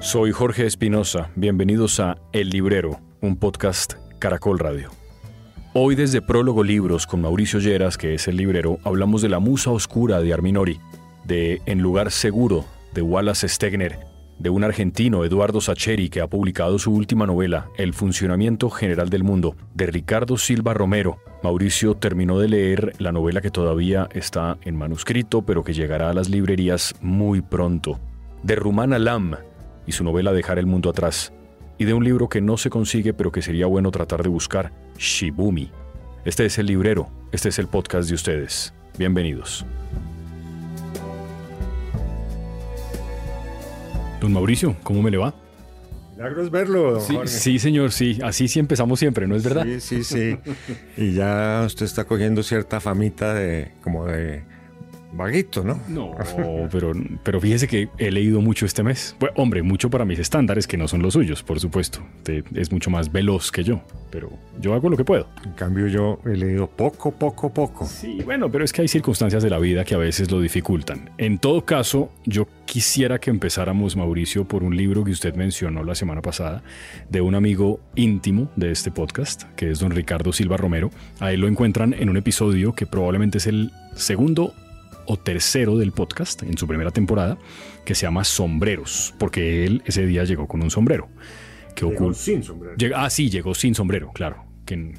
Soy Jorge Espinosa, bienvenidos a El Librero, un podcast Caracol Radio. Hoy desde Prólogo Libros con Mauricio Lleras, que es el librero, hablamos de La Musa Oscura de Arminori, de En Lugar Seguro de Wallace Stegner, de un argentino, Eduardo Sacheri, que ha publicado su última novela, El funcionamiento general del mundo, de Ricardo Silva Romero. Mauricio terminó de leer la novela que todavía está en manuscrito, pero que llegará a las librerías muy pronto, de Rumana Lam y su novela Dejar el mundo atrás, y de un libro que no se consigue, pero que sería bueno tratar de buscar, Shibumi. Este es el librero, este es el podcast de ustedes. Bienvenidos. Don Mauricio, ¿cómo me le va? Milagros verlo, don Sí, sí, señor, sí. Así sí empezamos siempre, ¿no es verdad? Sí, sí, sí. Y ya usted está cogiendo cierta famita de como de vaguito, ¿no? No, pero, pero fíjese que he leído mucho este mes. Bueno, hombre, mucho para mis estándares, que no son los suyos, por supuesto. Es mucho más veloz que yo, pero yo hago lo que puedo. En cambio yo he leído poco, poco, poco. Sí, bueno, pero es que hay circunstancias de la vida que a veces lo dificultan. En todo caso, yo quisiera que empezáramos, Mauricio, por un libro que usted mencionó la semana pasada, de un amigo íntimo de este podcast, que es don Ricardo Silva Romero. A él lo encuentran en un episodio que probablemente es el segundo o tercero del podcast en su primera temporada, que se llama Sombreros, porque él ese día llegó con un sombrero. Que ocul- sin sombrero. Ah, sí, llegó sin sombrero, claro. Que-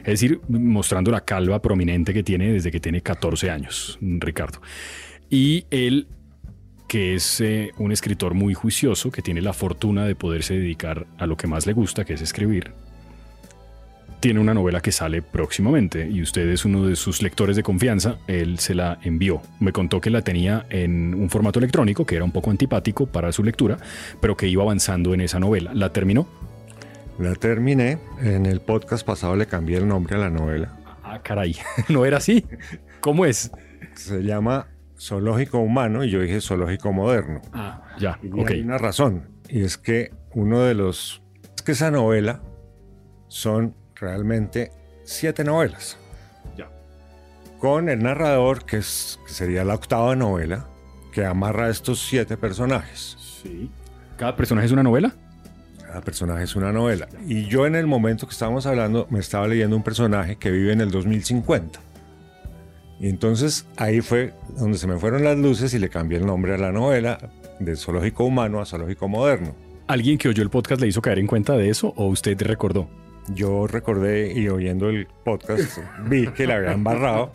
es decir, mostrando la calva prominente que tiene desde que tiene 14 años, Ricardo. Y él, que es eh, un escritor muy juicioso, que tiene la fortuna de poderse dedicar a lo que más le gusta, que es escribir, tiene una novela que sale próximamente y usted es uno de sus lectores de confianza, él se la envió. Me contó que la tenía en un formato electrónico, que era un poco antipático para su lectura, pero que iba avanzando en esa novela. ¿La terminó? La terminé. En el podcast pasado le cambié el nombre a la novela. Ah, caray, ¿no era así? ¿Cómo es? Se llama Zoológico Humano y yo dije Zoológico Moderno. Ah, ya, Y ok. hay una razón. Y es que uno de los... Es que esa novela son realmente siete novelas. Ya. Con el narrador, que, es, que sería la octava novela, que amarra a estos siete personajes. Sí. ¿Cada personaje es una novela? Cada personaje es una novela. Y yo en el momento que estábamos hablando me estaba leyendo un personaje que vive en el 2050. Y entonces ahí fue donde se me fueron las luces y le cambié el nombre a la novela de Zoológico Humano a Zoológico Moderno. ¿Alguien que oyó el podcast le hizo caer en cuenta de eso o usted recordó? Yo recordé y oyendo el podcast vi que le habían barrado,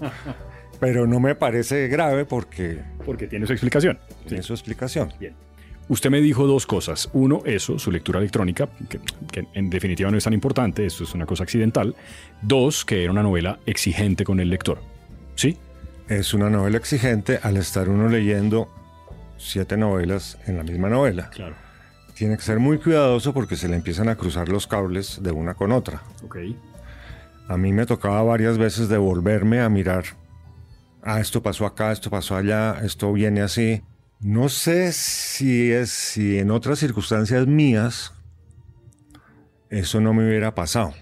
pero no me parece grave porque Porque tiene su explicación. tiene su explicación. Bien. Usted me dijo dos cosas. Uno, eso, su lectura electrónica, que, que en definitiva no es tan importante, esto es una cosa accidental. Dos, que era una novela exigente con el lector. ¿Sí? Es una novela exigente al estar uno leyendo siete novelas en la misma novela. Claro. Tiene que ser muy cuidadoso porque se le empiezan a cruzar los cables de una con otra. Ok. A mí me tocaba varias veces devolverme a mirar, ah, esto pasó acá, esto pasó allá, esto viene así. No sé si es si en otras circunstancias mías eso no me hubiera pasado.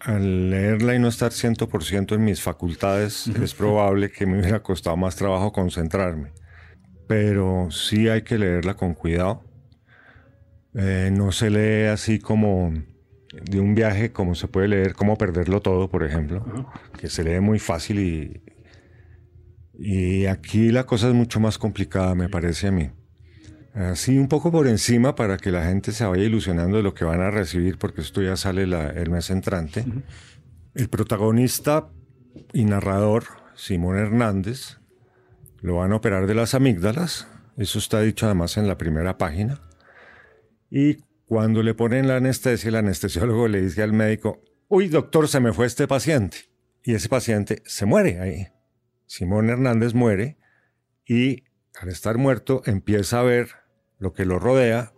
Al leerla y no estar 100% en mis facultades, es probable que me hubiera costado más trabajo concentrarme. Pero sí hay que leerla con cuidado. Eh, no se lee así como de un viaje, como se puede leer Cómo perderlo todo, por ejemplo, que se lee muy fácil y, y aquí la cosa es mucho más complicada, me parece a mí. Así un poco por encima para que la gente se vaya ilusionando de lo que van a recibir, porque esto ya sale la- el mes entrante. El protagonista y narrador, Simón Hernández, lo van a operar de las amígdalas. Eso está dicho además en la primera página. Y cuando le ponen la anestesia, el anestesiólogo le dice al médico, uy, doctor, se me fue este paciente. Y ese paciente se muere ahí. Simón Hernández muere y al estar muerto empieza a ver lo que lo rodea,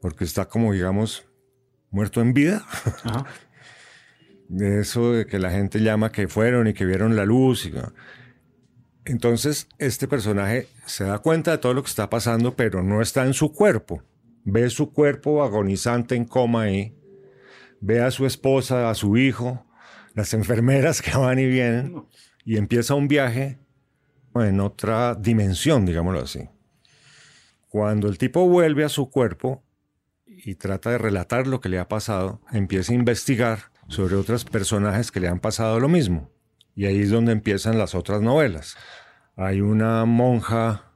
porque está como, digamos, muerto en vida. Ajá. De eso de que la gente llama que fueron y que vieron la luz. y- Entonces, este personaje se da cuenta de todo lo que está pasando, pero no está en su cuerpo. Ve su cuerpo agonizante en coma ahí. Ve a su esposa, a su hijo, las enfermeras que van y vienen. Y empieza un viaje en otra dimensión, digámoslo así. Cuando el tipo vuelve a su cuerpo, y trata de relatar lo que le ha pasado, empieza a investigar sobre otros personajes que le han pasado lo mismo. Y ahí es donde empiezan las otras novelas. Hay una monja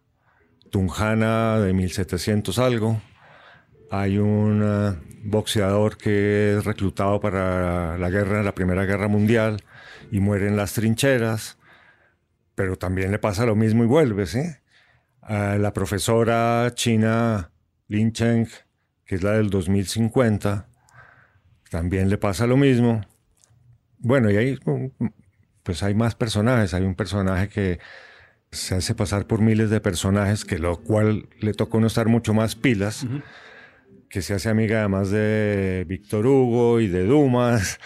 tunjana de 1700 algo, hay un eh, boxeador que es reclutado para la guerra, la Primera Guerra Mundial, y muere en las trincheras, pero también le pasa lo mismo y vuelve, ¿sí? la profesora china Lin Cheng, que es la del 2050, también le pasa lo mismo. Bueno, y ahí pues hay más personajes. Hay un personaje que se hace pasar por miles de personajes, que lo cual le toca uno estar mucho más pilas, que se hace amiga además de Víctor Hugo y de Dumas.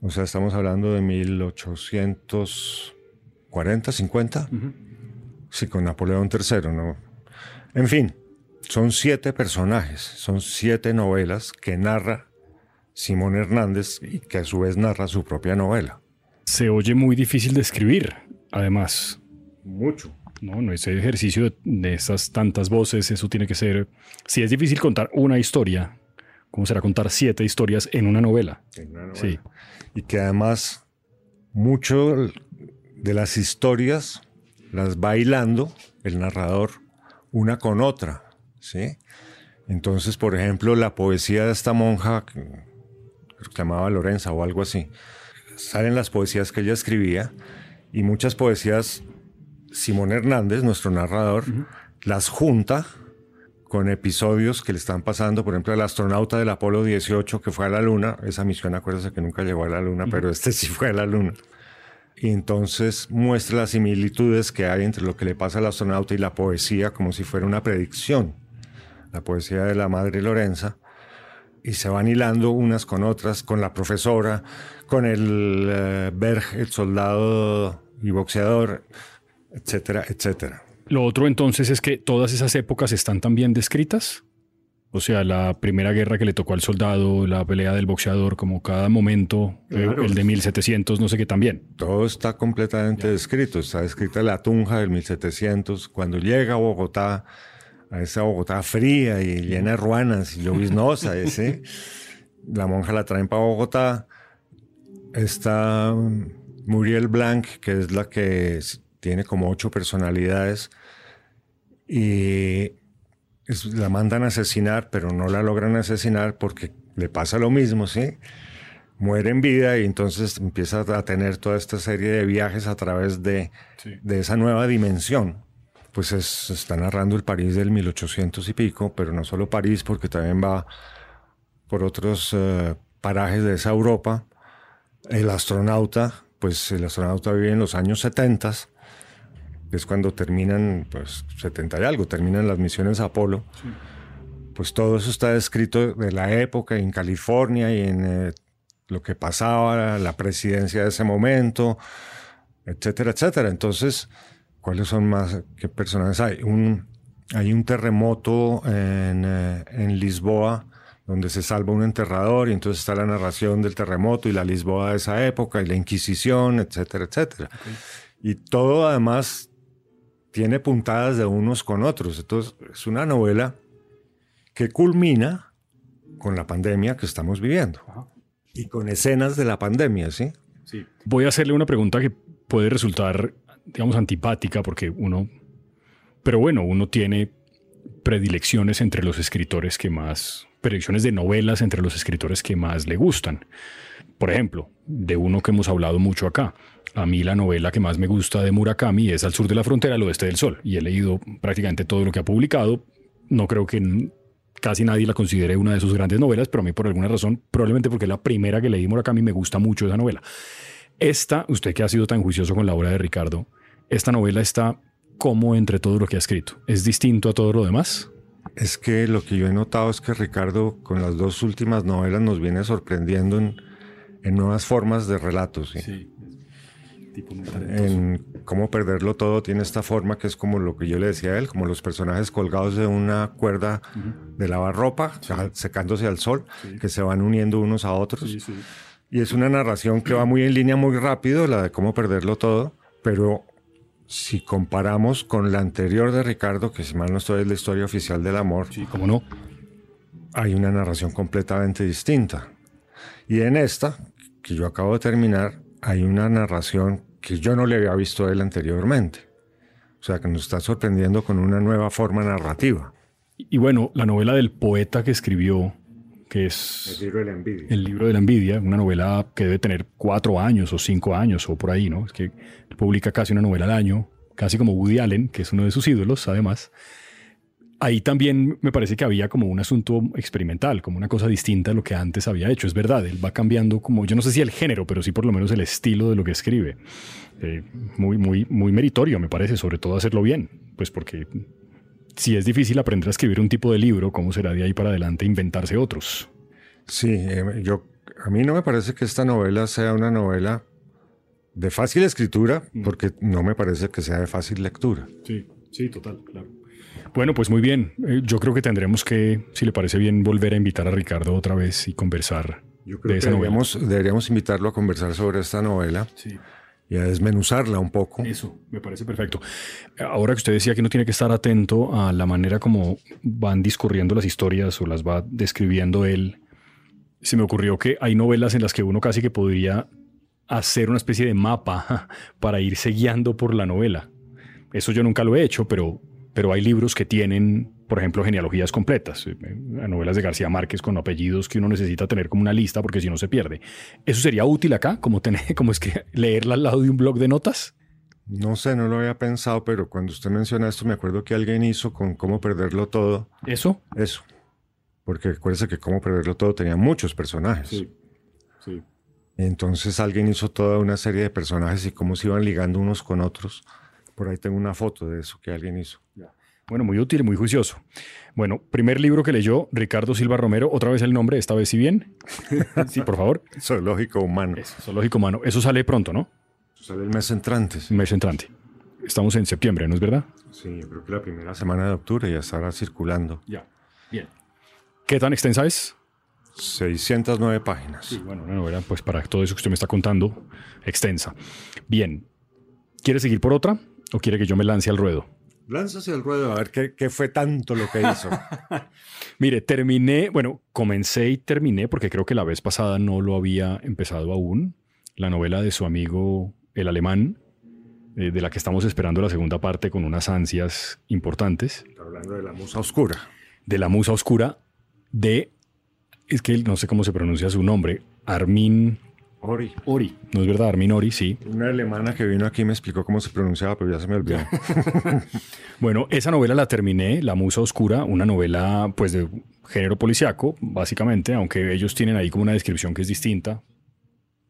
O sea, estamos hablando de 1840, 50. Sí, con Napoleón III, ¿no? En fin, son siete personajes, son siete novelas que narra Simón Hernández y que a su vez narra su propia novela. Se oye muy difícil de escribir, además. Mucho. No, no ese ejercicio de, esas tantas voces, eso tiene que ser. Si es difícil contar una historia, ¿cómo será contar siete historias en una novela? En una novela. Sí. Y que además mucho de las historias las va hilando el narrador una con otra, ¿sí? Entonces, por ejemplo, la poesía de esta monja, que se llamaba Lorenza o algo así, salen las poesías que ella escribía y muchas poesías, Simón Hernández, nuestro narrador, las junta con episodios que le están pasando, por ejemplo, el astronauta del Apolo 18 que fue a la Luna, esa misión acuérdese que nunca llegó a la Luna, pero este sí fue a la Luna. Y entonces muestra las similitudes que hay entre lo que le pasa al astronauta y la poesía como si fuera una predicción. La poesía de la Madre Lorenza. Y se van hilando unas con otras, con la profesora, con el eh, Berg, el soldado y boxeador, etcétera, etcétera. Lo otro entonces es que todas esas épocas están también descritas. O sea, la primera guerra que le tocó al soldado, la pelea del boxeador, como cada momento, eh, el de 1700, no sé qué también. Todo está completamente descrito. Está descrita la tunja del 1700, cuando llega a Bogotá, a esa Bogotá fría y llena de ruanas y lloviznosa. ese. La monja la traen para Bogotá. Está Muriel Blanc, que es la que tiene como ocho personalidades. Y la mandan a asesinar, pero no la logran asesinar porque le pasa lo mismo, ¿sí? Muere en vida y entonces empieza a tener toda esta serie de viajes a través de, de esa nueva dimensión pues es, está narrando el París del 1800 y pico, pero no solo París, porque también va por otros eh, parajes de esa Europa. El astronauta, pues el astronauta vive en los años 70, es cuando terminan, pues 70 y algo, terminan las misiones Apolo. Pues todo eso está descrito de la época en California y en eh, lo que pasaba, la presidencia de ese momento, etcétera, etcétera. Entonces, ¿Cuáles son más? ¿Qué personajes hay? Un, hay un terremoto en, eh, en, Lisboa donde se salva un enterrador y entonces está la narración del terremoto y la Lisboa de esa época y la Inquisición, etcétera, etcétera. Y todo además tiene puntadas de unos con otros. Entonces es una novela que culmina con la pandemia que estamos viviendo y con escenas de la pandemia, ¿sí? Sí. Voy a hacerle una pregunta que puede resultar digamos, antipática porque uno, pero bueno, uno tiene predilecciones entre los escritores que más, predilecciones de novelas entre los escritores que más le gustan. Por ejemplo, de uno que hemos hablado mucho acá. A mí la novela que más me gusta de Murakami es Al sur de la frontera, al oeste del sol. Y he leído prácticamente todo lo que ha publicado. No creo que casi nadie la considere una de sus grandes novelas, pero a mí por alguna razón, probablemente porque es la primera que leí Murakami, me gusta mucho esa novela. Esta, usted que ha sido tan juicioso con la obra de Ricardo, esta novela está como entre todo lo que ha escrito. ¿Es distinto a todo lo demás? Es que lo que yo he notado es que Ricardo con las dos últimas novelas nos viene sorprendiendo en, nuevas formas de relatos. ¿sí? en cómo perderlo todo tiene esta forma que es como lo que yo le decía a él, como los personajes colgados de una cuerda de lavarropa, secándose al sol, que se van uniendo unos a otros. Y es una narración que va muy en línea, muy rápido, la de cómo perderlo todo, pero si comparamos con la anterior de Ricardo, que si mal no estoy es la historia oficial del amor. Sí, cómo no. hay una narración completamente distinta. Y en esta, que yo acabo de terminar, hay una narración que yo no le había visto a él anteriormente. O sea, que nos está sorprendiendo con una nueva forma narrativa. Y bueno, la novela del poeta que escribió, que es... El libro de la envidia. El libro de la envidia, una novela que debe tener cuatro años o cinco años o por ahí, ¿no? Es que publica casi una novela al año, casi como Woody Allen, que es uno de sus ídolos, además ahí también me parece que había como un asunto experimental, como una cosa distinta a lo que antes había hecho. Es verdad, él va cambiando como, yo no sé si el género, pero sí por lo menos el estilo de lo que escribe. Eh, muy, muy, muy meritorio, me parece, sobre todo hacerlo bien, pues porque si es difícil aprender a escribir un tipo de libro, ¿cómo será de ahí para adelante inventarse otros? Sí, eh, yo, a mí no me parece que esta novela sea una novela de fácil escritura, mm. porque no me parece que sea de fácil lectura. Sí, sí, total, claro. Bueno, pues muy bien. Eh, yo creo que tendremos que, si le parece bien, volver a invitar a Ricardo otra vez y conversar Yo creo de esa que deberíamos, deberíamos invitarlo a conversar sobre esta novela. Y a desmenuzarla un poco. Eso, me parece perfecto. Ahora que usted decía que no tiene que estar atento a la manera como van discurriendo las historias o las va describiendo él, se me ocurrió que hay novelas en las que uno casi que podría hacer una especie de mapa para irse guiando por la novela. Eso yo nunca lo he hecho, pero pero hay libros que tienen, por ejemplo, genealogías completas, eh, novelas de García Márquez con apellidos que uno necesita tener como una lista porque si no se pierde. ¿Eso sería útil acá, como, tener, como es que leerla al lado de un blog de notas? No sé, no lo había pensado, pero cuando usted menciona esto, me acuerdo que alguien hizo con cómo perderlo todo. ¿Eso? Eso. Porque acuérdese que cómo perderlo todo tenía muchos personajes. Sí. sí. Entonces alguien hizo toda una serie de personajes y cómo se iban ligando unos con otros. Por ahí tengo una foto de eso que alguien hizo. Bueno, muy útil, muy juicioso. Bueno, primer libro que leyó Ricardo Silva Romero, otra vez el nombre, esta vez si bien. sí, por favor. Zoológico humano. zoológico humano. Eso sale pronto, ¿no? sale el mes entrante. Mes entrante. Estamos en septiembre, ¿no es verdad? Sí, creo que la primera semana de octubre ya estará circulando. Ya, bien. ¿Qué tan extensa es? 609 páginas. Sí, bueno, una novela, pues para todo eso que usted me está contando, extensa. Bien. ¿Quiere seguir por otra o quiere que yo me lance al ruedo? Lánzase al ruedo a ver qué, qué fue tanto lo que hizo. Mire, terminé, bueno, comencé y terminé porque creo que la vez pasada no lo había empezado aún. La novela de su amigo el alemán, eh, de la que estamos esperando la segunda parte con unas ansias importantes. hablando de la musa oscura. De la musa oscura de, es que no sé cómo se pronuncia su nombre, Armin Ori. Ori, ¿no es verdad? Armin Ori, sí. Una alemana que vino aquí me explicó cómo se pronunciaba, pero ya se me olvidó. bueno, esa novela la terminé, La Musa Oscura, una novela pues de género policiaco, básicamente, aunque ellos tienen ahí como una descripción que es distinta.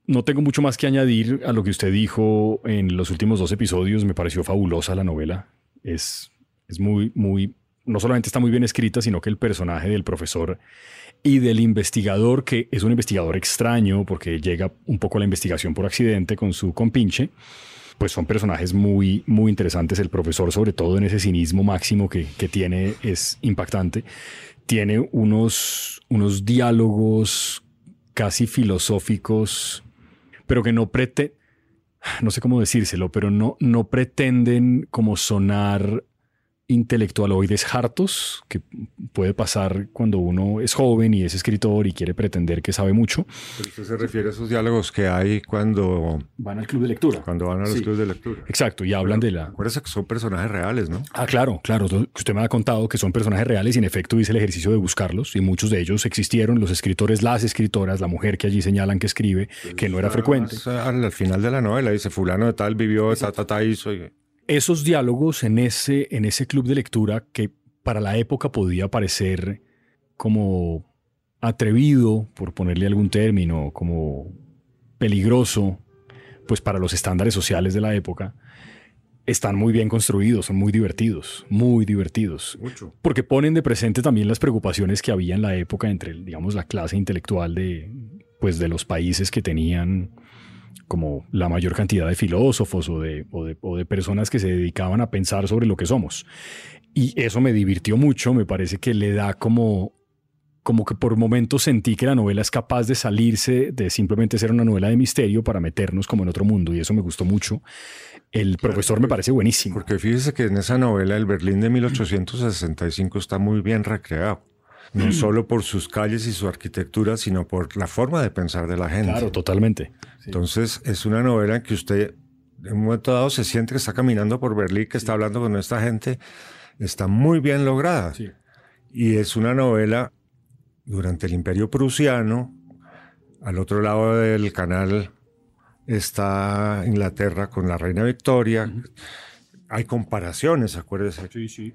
No tengo mucho más que añadir a lo que usted dijo en los últimos dos episodios. Me pareció fabulosa la novela. Es, es muy, muy, no solamente está muy bien escrita, sino que el personaje del profesor y del investigador, que es un investigador extraño porque llega un poco a la investigación por accidente con su compinche, pues son personajes muy, muy interesantes. El profesor, sobre todo en ese cinismo máximo que, tiene, es impactante. Tiene unos, unos diálogos casi filosóficos, pero que no pretenden, no sé cómo decírselo, pero no, no pretenden como sonar intelectualoides hartos, que puede pasar cuando uno es joven y es escritor y quiere pretender que sabe mucho. Pero usted se refiere a esos diálogos que hay cuando... Van al club de lectura. Cuando van a los clubes de lectura. Exacto, y hablan de la... Acuérdese que son personajes reales, ¿no? Ah, claro, claro. Usted me ha contado que son personajes reales y en efecto hice el ejercicio de buscarlos y muchos de ellos existieron, los escritores, las escritoras, la mujer que allí señalan que escribe, que no era frecuente. Al final de la novela dice, fulano de tal vivió, ta, ta, ta, hizo... Y esos diálogos en ese, en ese club de lectura que para la época podía parecer como atrevido, por ponerle algún término, como peligroso, pues para los estándares sociales de la época, están muy bien construidos, son muy divertidos, muy divertidos. Mucho. Porque ponen de presente también las preocupaciones que había en la época entre, digamos, la clase intelectual de, pues, de los países que tenían como la mayor cantidad de filósofos o de, o de, personas que se dedicaban a pensar sobre lo que somos. Y eso me divirtió mucho, me parece que le da como como que por momentos sentí que la novela es capaz de salirse de simplemente ser una novela de misterio para meternos como en otro mundo y eso me gustó mucho. El profesor me parece buenísimo. Porque fíjese que en esa novela el Berlín de 1865 está muy bien recreado. No solo por sus calles y su arquitectura, sino por la forma de pensar de la gente. Claro, totalmente. Entonces, es una novela en que usted en un momento dado se siente que está caminando por Berlín, que está hablando con esta gente. Está muy bien lograda. Y es una novela durante el Imperio Prusiano. Al otro lado del canal está Inglaterra con la Reina Victoria. Hay comparaciones, acuérdese. Sí, sí.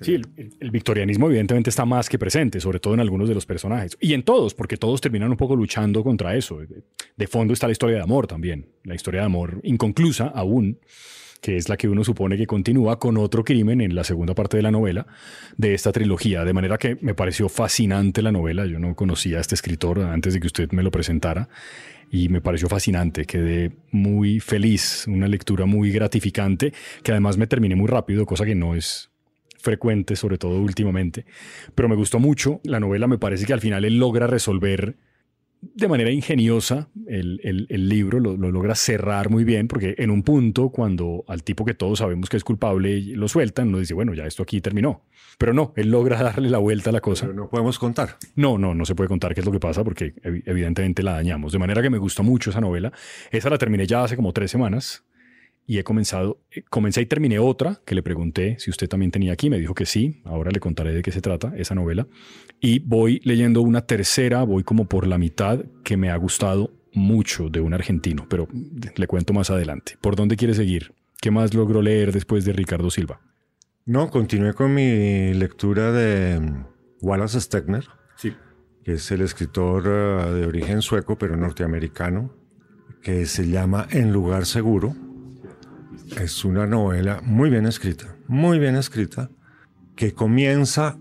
Sí, el, victorianismo evidentemente está más que presente, sobre todo en algunos de los personajes. Y en todos, porque todos terminan un poco luchando contra eso. De fondo está la historia de amor también, la historia de amor inconclusa aún, que es la que uno supone que continúa con otro crimen en la segunda parte de la novela de esta trilogía. De manera que me pareció fascinante la novela. Yo no conocía a este escritor antes de que usted me lo presentara y me pareció fascinante, quedé muy feliz, una lectura muy gratificante, que además me terminé muy rápido, cosa que no es frecuente, sobre todo últimamente. Pero me gustó mucho. La novela me parece que al final él logra resolver de manera ingeniosa el, el, libro, lo, logra cerrar muy bien, porque en un punto, cuando al tipo que todos sabemos que es culpable lo sueltan, uno dice, bueno, ya esto aquí terminó. Pero no, él logra darle la vuelta a la cosa. Pero no podemos contar. No, no, no se puede contar qué es lo que pasa, porque evidentemente la dañamos. De manera que me gustó mucho esa novela. Esa la terminé ya hace como tres semanas y he comenzado, eh, comencé y terminé otra que le pregunté si usted también tenía aquí, me dijo que sí, ahora le contaré de qué se trata esa novela. Y voy leyendo una tercera, voy como por la mitad, que me ha gustado mucho de un argentino, pero le cuento más adelante. ¿Por dónde quiere seguir? ¿Qué más logró leer después de Ricardo Silva? No, continué con mi lectura de mm, Wallace Stegner, sí. que es el escritor eh, de origen sueco, pero norteamericano, que se llama En lugar seguro es una novela muy bien escrita, muy bien escrita, que comienza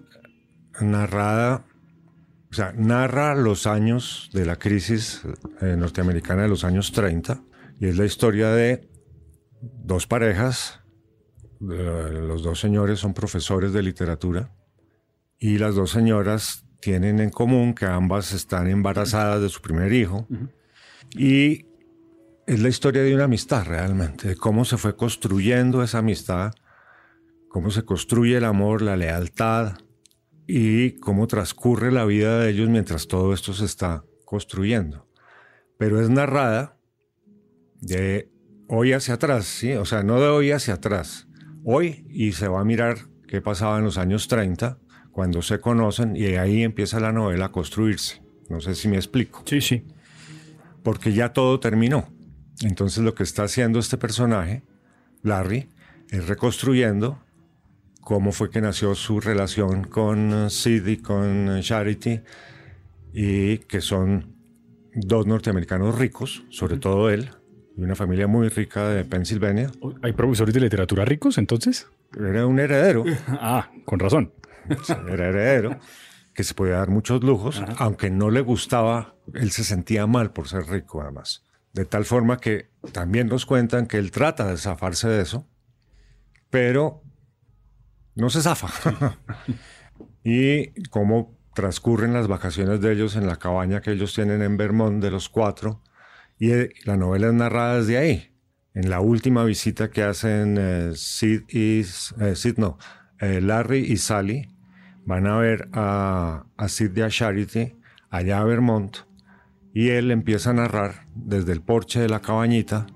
narrada, o sea, narra los años de la crisis eh, norteamericana de los años 30, y es la historia de dos parejas, los dos señores son profesores de literatura, y las dos señoras tienen en común que ambas están embarazadas de su primer hijo, y es la historia de una amistad realmente, de cómo se fue construyendo esa amistad, cómo se construye el amor, la lealtad y cómo transcurre la vida de ellos mientras todo esto se está construyendo. Pero es narrada de hoy hacia atrás, ¿sí? O sea, no de hoy hacia atrás. Hoy y se va a mirar qué pasaba en los años 30, cuando se conocen y ahí empieza la novela a construirse. No sé si me explico. Sí, sí. Porque ya todo terminó. Entonces lo que está haciendo este personaje, Larry, es reconstruyendo cómo fue que nació su relación con Sid y con Charity, y que son dos norteamericanos ricos, sobre todo él, de una familia muy rica de Pensilvania. ¿Hay profesores de literatura ricos entonces? Era un heredero. ah, con razón. Era heredero, que se podía dar muchos lujos, aunque no le gustaba, él se sentía mal por ser rico además. De tal forma que también nos cuentan que él trata de zafarse de eso, pero no se zafa. y cómo transcurren las vacaciones de ellos en la cabaña que ellos tienen en Vermont de los cuatro. Y eh, la novela es narrada desde ahí. En la última visita que hacen eh, Sid y eh, Sid, no, Larry y Sally van a ver a, a Sid de a Charity allá a Vermont y él empieza a narrar desde el porche de la cabañita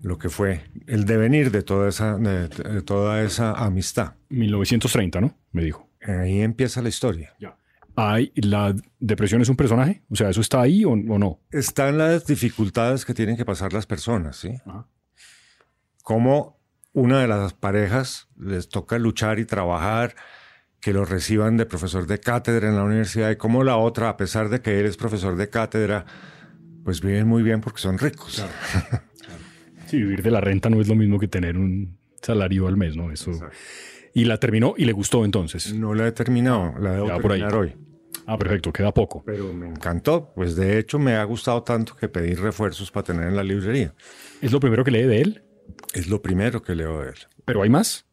lo que fue el devenir de toda esa, de, toda esa amistad. 1930, ¿no? Me dijo. Ahí empieza la historia. Ya. ¿Hay, ¿La depresión es un personaje? O sea, ¿eso está ahí o, no? Están las dificultades que tienen que pasar las personas, ¿sí? Como una de las parejas les toca luchar y trabajar que lo reciban de profesor de cátedra en la universidad y como la otra, a pesar de que él es profesor de cátedra, pues viven muy bien porque son ricos. Sí, vivir de la renta no es lo mismo que tener un salario al mes, ¿no? Eso. Y la terminó y le gustó entonces. No la he terminado, la debo terminar hoy. Ah, perfecto, queda poco. Pero me encantó, pues de hecho me ha gustado tanto que pedí refuerzos para tener en la librería. ¿Es lo primero que lee de él? Es lo primero que leo de él. ¿Pero hay más?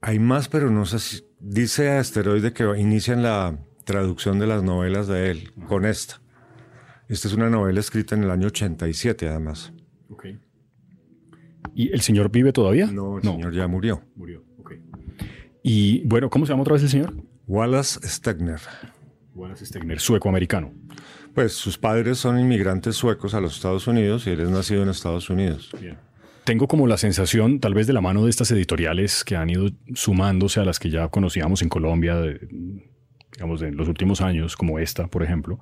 Hay más, pero no sé si... Dice Asteroide que inician la traducción de las novelas de él con esta. Esta es una novela escrita en el año 87, además. Ok. ¿Y el señor vive todavía? No, el señor ya murió. Murió, ok. Y bueno, ¿cómo se llama otra vez el señor? Wallace Stegner. Wallace Stegner, sueco-americano. Pues sus padres son inmigrantes suecos a los Estados Unidos y él es nacido en Estados Unidos. Tengo como la sensación, tal vez de la mano de estas editoriales que han ido sumándose a las que ya conocíamos en Colombia, digamos, en los últimos años, como esta, por ejemplo,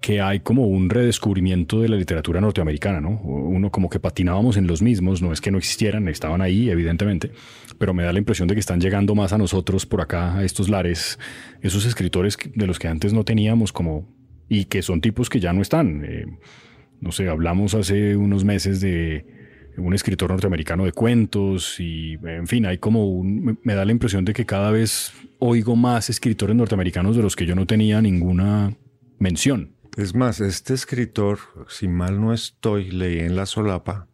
que hay como un redescubrimiento de la literatura norteamericana, ¿no? Uno como que patinábamos en los mismos, no es que no existieran, estaban ahí, evidentemente, pero me da la impresión de que están llegando más a nosotros por acá, a estos lares, esos escritores de los que antes no teníamos como, y que son tipos que ya no están. Eh, no sé, hablamos hace unos meses de un escritor norteamericano de cuentos y, en fin, hay como un, me da la impresión de que cada vez oigo más escritores norteamericanos de los que yo no tenía ninguna mención. Es más, este escritor, si mal no estoy, leí en la solapa,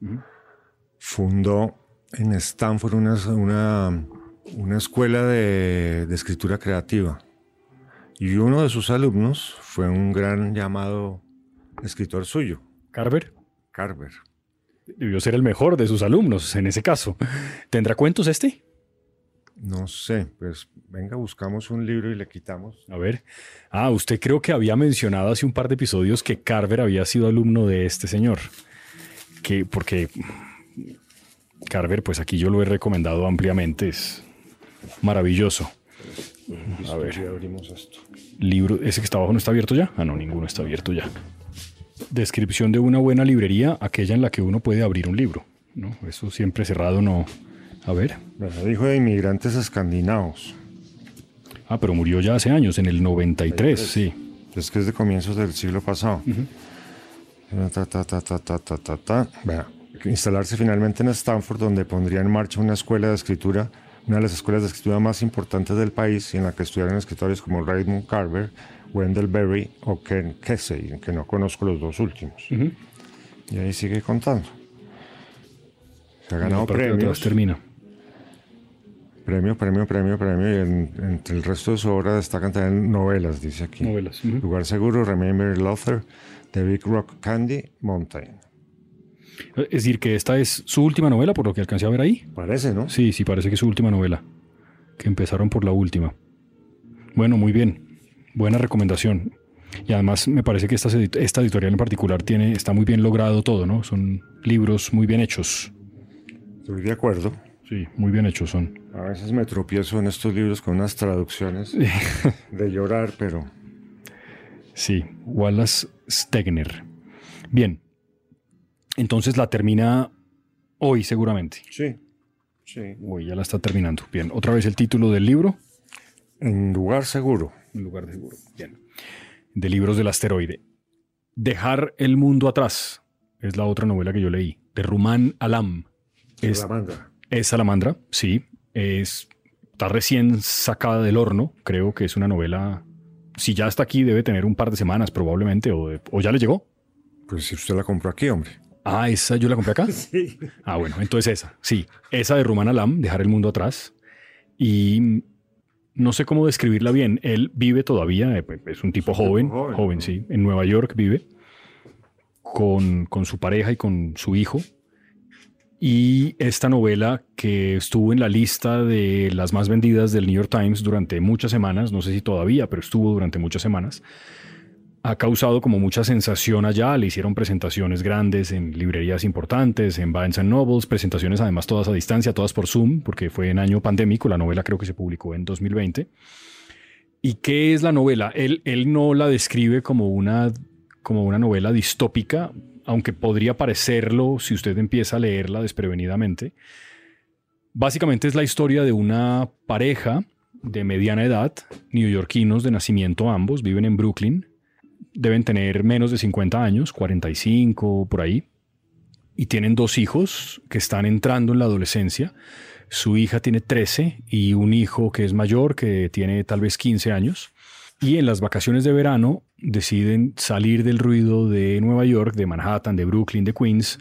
fundó en Stanford una, una, escuela de, escritura creativa. Y uno de sus alumnos fue un gran llamado escritor suyo. ¿Carver? Carver. Debió ser el mejor de sus alumnos en ese caso. ¿Tendrá cuentos este? No sé, pues venga, buscamos un libro y le quitamos. A ver. Ah, usted creo que había mencionado hace un par de episodios que Carver había sido alumno de este señor. Que, porque Carver, pues aquí yo lo he recomendado ampliamente, es maravilloso. A ver. abrimos esto. Libro, ¿ese que está abajo no está abierto ya? Ah, no, ninguno está abierto ya. Descripción de una buena librería, aquella en la que uno puede abrir un libro. ¿no? Eso siempre cerrado no, a ver. dijo de inmigrantes escandinavos. Ah, pero murió ya hace años, en el 93, sí. Es que es de comienzos del siglo pasado. Instalarse finalmente en Stanford, donde pondría en marcha una escuela de escritura, una de las escuelas de escritura más importantes del país, en la que estudiaron escritores como Raymond Carver, Wendell Berry o Ken Kesey, que no conozco los dos últimos. Y ahí sigue contando. Se ha ganado premios. Termina. Premio, premio, premio, premio. Y entre el resto de su obra destacan también novelas, dice aquí. Novelas. Lugar Seguro, Remember Lothar, The Big Rock Candy, Mountain. Es decir, que esta es su última novela, por lo que alcancé a ver ahí. Parece, ¿no? Sí, sí, parece que es su última novela. Que empezaron por la última. Bueno, muy bien. Buena recomendación. Y además me parece que esta, esta editorial en particular tiene, está muy bien logrado todo, ¿no? Son libros muy bien hechos. Estoy de acuerdo. Sí, muy bien hechos son. A veces me tropiezo en estos libros con unas traducciones de llorar, pero... Sí, Wallace Stegner. Bien, entonces la termina hoy seguramente. Sí, sí. Hoy ya la está terminando. Bien, otra vez el título del libro. En lugar seguro. En lugar seguro. Bien. De libros del asteroide. Dejar el mundo atrás es la otra novela que yo leí, de Rumán Alam. Es, es Salamandra, sí. Es, está recién sacada del horno. Creo que es una novela. Si ya está aquí, debe tener un par de semanas probablemente, o, o ya le llegó. Pues si usted la compró aquí, hombre. Ah, esa yo la compré acá. sí. Ah, bueno, entonces esa, sí. Esa de Ruman Alam, Dejar el mundo atrás. Y no sé cómo describirla bien. Él vive todavía, eh, es un tipo joven, joven, joven, sí. En Nueva York vive con, con su pareja y con su hijo. Y esta novela que estuvo en la lista de las más vendidas del New York Times durante muchas semanas, no sé si todavía, pero estuvo durante muchas semanas, ha causado como mucha sensación allá. Le hicieron presentaciones grandes en librerías importantes, en Barnes Nobles, presentaciones además todas a distancia, todas por Zoom, porque fue en año pandémico. La novela creo que se publicó en 2020. ¿Y qué es la novela? Él, él no la describe como una, como una novela distópica, aunque podría parecerlo si usted empieza a leerla desprevenidamente. Básicamente es la historia de una pareja de mediana edad, neoyorquinos de nacimiento ambos, viven en Brooklyn, deben tener menos de 50 años, 45 por ahí, y tienen dos hijos que están entrando en la adolescencia. Su hija tiene 13 y un hijo que es mayor, que tiene tal vez 15 años. Y en las vacaciones de verano deciden salir del ruido de Nueva York, de Manhattan, de Brooklyn, de Queens,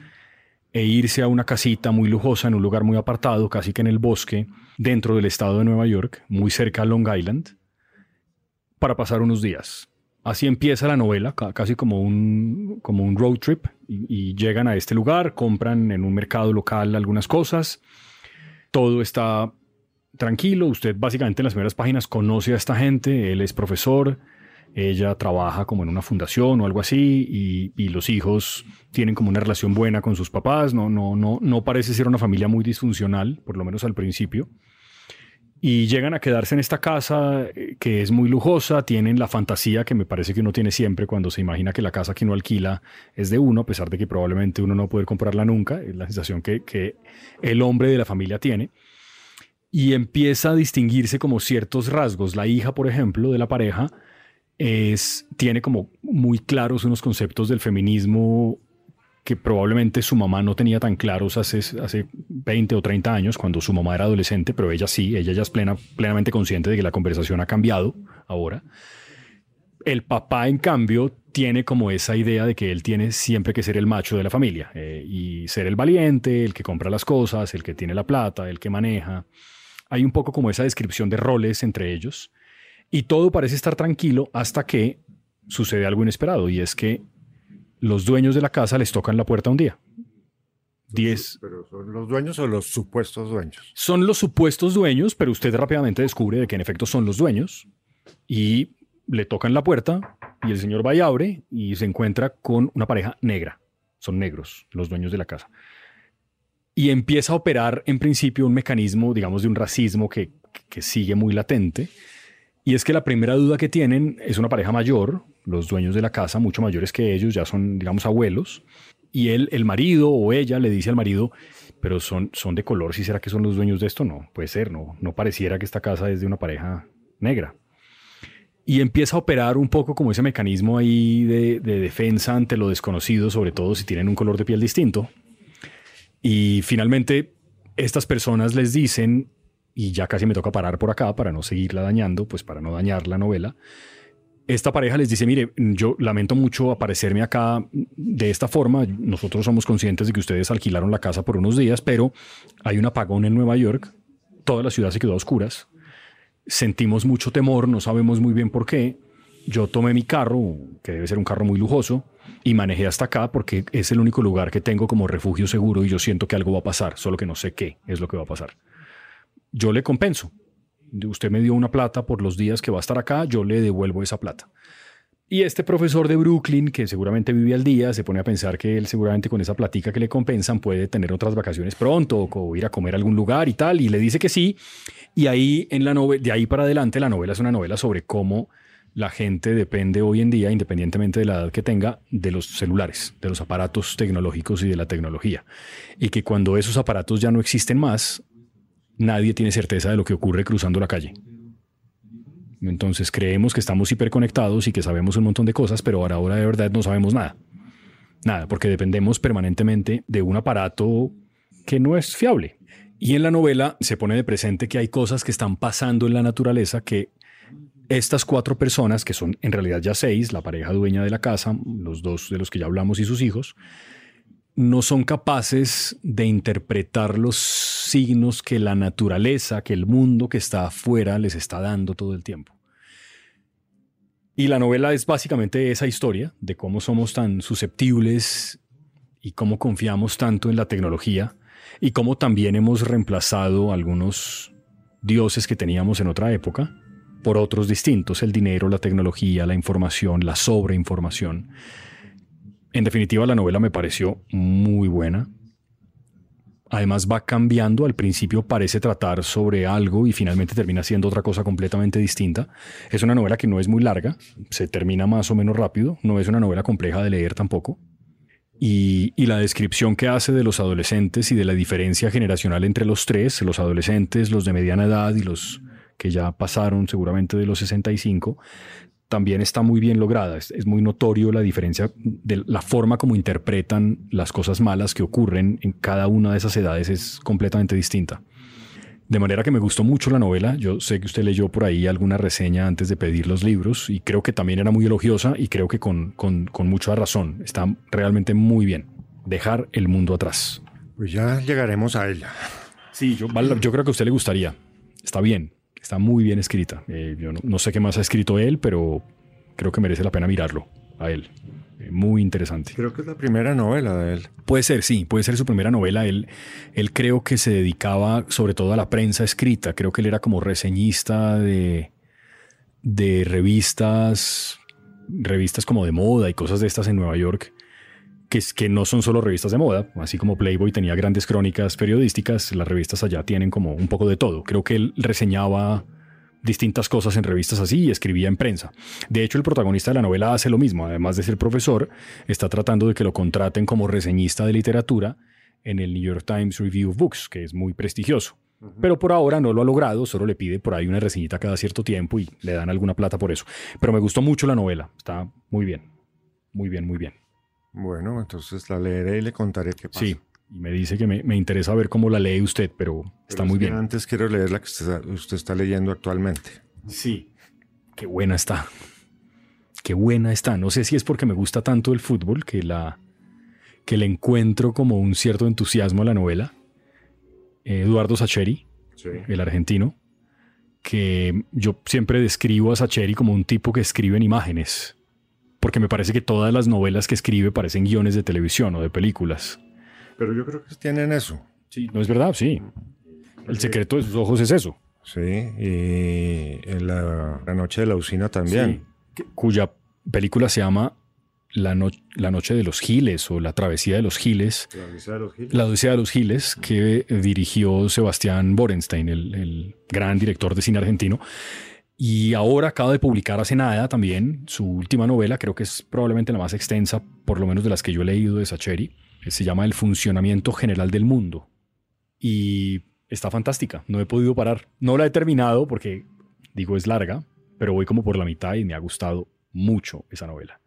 e irse a una casita muy lujosa en un lugar muy apartado, casi que en el bosque, dentro del estado de Nueva York, muy cerca a Long Island, para pasar unos días. Así empieza la novela, casi como un, como un road trip, y, y llegan a este lugar, compran en un mercado local algunas cosas, todo está tranquilo, usted básicamente en las primeras páginas conoce a esta gente, él es profesor, ella trabaja como en una fundación o algo así y, los hijos tienen como una relación buena con sus papás, no, no, no, no parece ser una familia muy disfuncional, por lo menos al principio. Y llegan a quedarse en esta casa eh, que es muy lujosa, tienen la fantasía que me parece que uno tiene siempre cuando se imagina que la casa que uno alquila es de uno, a pesar de que probablemente uno no poder comprarla nunca, es la sensación que, que el hombre de la familia tiene. Y empieza a distinguirse como ciertos rasgos. La hija, por ejemplo, de la pareja, es, tiene como muy claros unos conceptos del feminismo que probablemente su mamá no tenía tan claros hace, hace 20 o 30 años, cuando su mamá era adolescente, pero ella sí, ella ya es plena, plenamente consciente de que la conversación ha cambiado ahora. El papá, en cambio, tiene como esa idea de que él tiene siempre que ser el macho de la familia eh, y ser el valiente, el que compra las cosas, el que tiene la plata, el que maneja. Hay un poco como esa descripción de roles entre ellos y todo parece estar tranquilo hasta que sucede algo inesperado y es que los dueños de la casa les tocan la puerta un día. Diez. ¿Pero son los dueños o los supuestos dueños? Son los supuestos dueños, pero usted rápidamente descubre de que en efecto son los dueños y le tocan la puerta y el señor va y abre y se encuentra con una pareja negra. Son negros los dueños de la casa. Y empieza a operar en principio un mecanismo, digamos, de un racismo que, que sigue muy latente y es que la primera duda que tienen es una pareja mayor, los dueños de la casa, mucho mayores que ellos, ya son, digamos, abuelos. Y él, el marido o ella le dice al marido, pero son, son de color, ¿sí será que son los dueños de esto? No, puede ser, no, no pareciera que esta casa es de una pareja negra. Y empieza a operar un poco como ese mecanismo ahí de, de defensa ante lo desconocido, sobre todo si tienen un color de piel distinto. Y finalmente, estas personas les dicen y ya casi me toca parar por acá para no seguirla dañando, pues para no dañar la novela. Esta pareja les dice, mire, yo lamento mucho aparecerme acá de esta forma, nosotros somos conscientes de que ustedes alquilaron la casa por unos días, pero hay un apagón en Nueva York, toda la ciudad se quedó a oscuras, sentimos mucho temor, no sabemos muy bien por qué, yo tomé mi carro, que debe ser un carro muy lujoso, y manejé hasta acá porque es el único lugar que tengo como refugio seguro y yo siento que algo va a pasar, solo que no sé qué es lo que va a pasar yo le compenso. Usted me dio una plata por los días que va a estar acá, yo le devuelvo esa plata. Y este profesor de Brooklyn, que seguramente vive al día, se pone a pensar que él seguramente con esa platica que le compensan puede tener otras vacaciones pronto o ir a comer a algún lugar y tal, y le dice que sí. Y ahí en la novela, de ahí para adelante, la novela es una novela sobre cómo la gente depende hoy en día, independientemente de la edad que tenga, de los celulares, de los aparatos tecnológicos y de la tecnología. Y que cuando esos aparatos ya no existen más, nadie tiene certeza de lo que ocurre cruzando la calle. Entonces creemos que estamos hiperconectados y que sabemos un montón de cosas, pero ahora, ahora de verdad no sabemos nada. Nada, porque dependemos permanentemente de un aparato que no es fiable. Y en la novela se pone de presente que hay cosas que están pasando en la naturaleza que estas cuatro personas, que son en realidad ya seis, la pareja dueña de la casa, los dos de los que ya hablamos y sus hijos, no son capaces de interpretar los signos que la naturaleza, que el mundo que está afuera les está dando todo el tiempo. Y la novela es básicamente esa historia de cómo somos tan susceptibles y cómo confiamos tanto en la tecnología y cómo también hemos reemplazado algunos dioses que teníamos en otra época por otros distintos, el dinero, la tecnología, la información, la sobreinformación. En definitiva, la novela me pareció muy buena. Además va cambiando, al principio parece tratar sobre algo y finalmente termina siendo otra cosa completamente distinta. Es una novela que no es muy larga, se termina más o menos rápido, no es una novela compleja de leer tampoco. Y, y, la descripción que hace de los adolescentes y de la diferencia generacional entre los tres, los adolescentes, los de mediana edad y los que ya pasaron seguramente de los 65, también está muy bien lograda. Es, muy notorio la diferencia de la forma como interpretan las cosas malas que ocurren en cada una de esas edades es completamente distinta. De manera que me gustó mucho la novela. Yo sé que usted leyó por ahí alguna reseña antes de pedir los libros y creo que también era muy elogiosa y creo que con, mucha razón. Está realmente muy bien. Dejar el mundo atrás. Pues ya llegaremos a ella. Sí, yo, yo creo que a usted le gustaría. Está bien. Está muy bien escrita. Eh, yo no, sé qué más ha escrito él, pero creo que merece la pena mirarlo. a él. Eh, muy interesante. Creo que es la primera novela de él. Puede ser, sí, puede ser su primera novela. Él, él creo que se dedicaba sobre todo a la prensa escrita. Creo que él era como reseñista de, de revistas, revistas como de moda y cosas de estas en Nueva York que, que no son solo revistas de moda, así como Playboy tenía grandes crónicas periodísticas, las revistas allá tienen como un poco de todo. Creo que él reseñaba distintas cosas en revistas así y escribía en prensa. De hecho, el protagonista de la novela hace lo mismo, además de ser profesor, está tratando de que lo contraten como reseñista de literatura en el New York Times Review of Books, que es muy prestigioso. Pero por ahora no lo ha logrado, solo le pide por ahí una reseñita cada cierto tiempo y le dan alguna plata por eso. Pero me gustó mucho la novela, está muy bien, muy bien, muy bien. Bueno, entonces la leeré y le contaré qué pasa. Sí, y me dice que me, interesa ver cómo la lee usted, pero, está muy bien. Antes quiero leer la que usted, está leyendo actualmente. Sí, qué buena está. Qué buena está. No sé si es porque me gusta tanto el fútbol que la que le encuentro como un cierto entusiasmo a la novela. Eduardo Sacheri, el argentino, que yo siempre describo a Sacheri como un tipo que escribe en imágenes porque me parece que todas las novelas que escribe parecen guiones de televisión o de películas. Pero yo creo que tienen eso. Sí, no es verdad, sí. El secreto de sus ojos es eso. Sí, y en la, Noche de la Usina también. cuya película se llama la, la, Noche de los Giles o La Travesía de los Giles. La Odisea de los Giles. La Odisea de los Giles, que dirigió Sebastián Borenstein, el, el gran director de cine argentino. Y ahora acaba de publicar hace nada también su última novela, creo que es probablemente la más extensa, por lo menos de las que yo he leído de Sacheri. Se llama El funcionamiento general del mundo. Y está fantástica, no he podido parar. No la he terminado porque, digo, es larga, pero voy como por la mitad y me ha gustado mucho esa novela.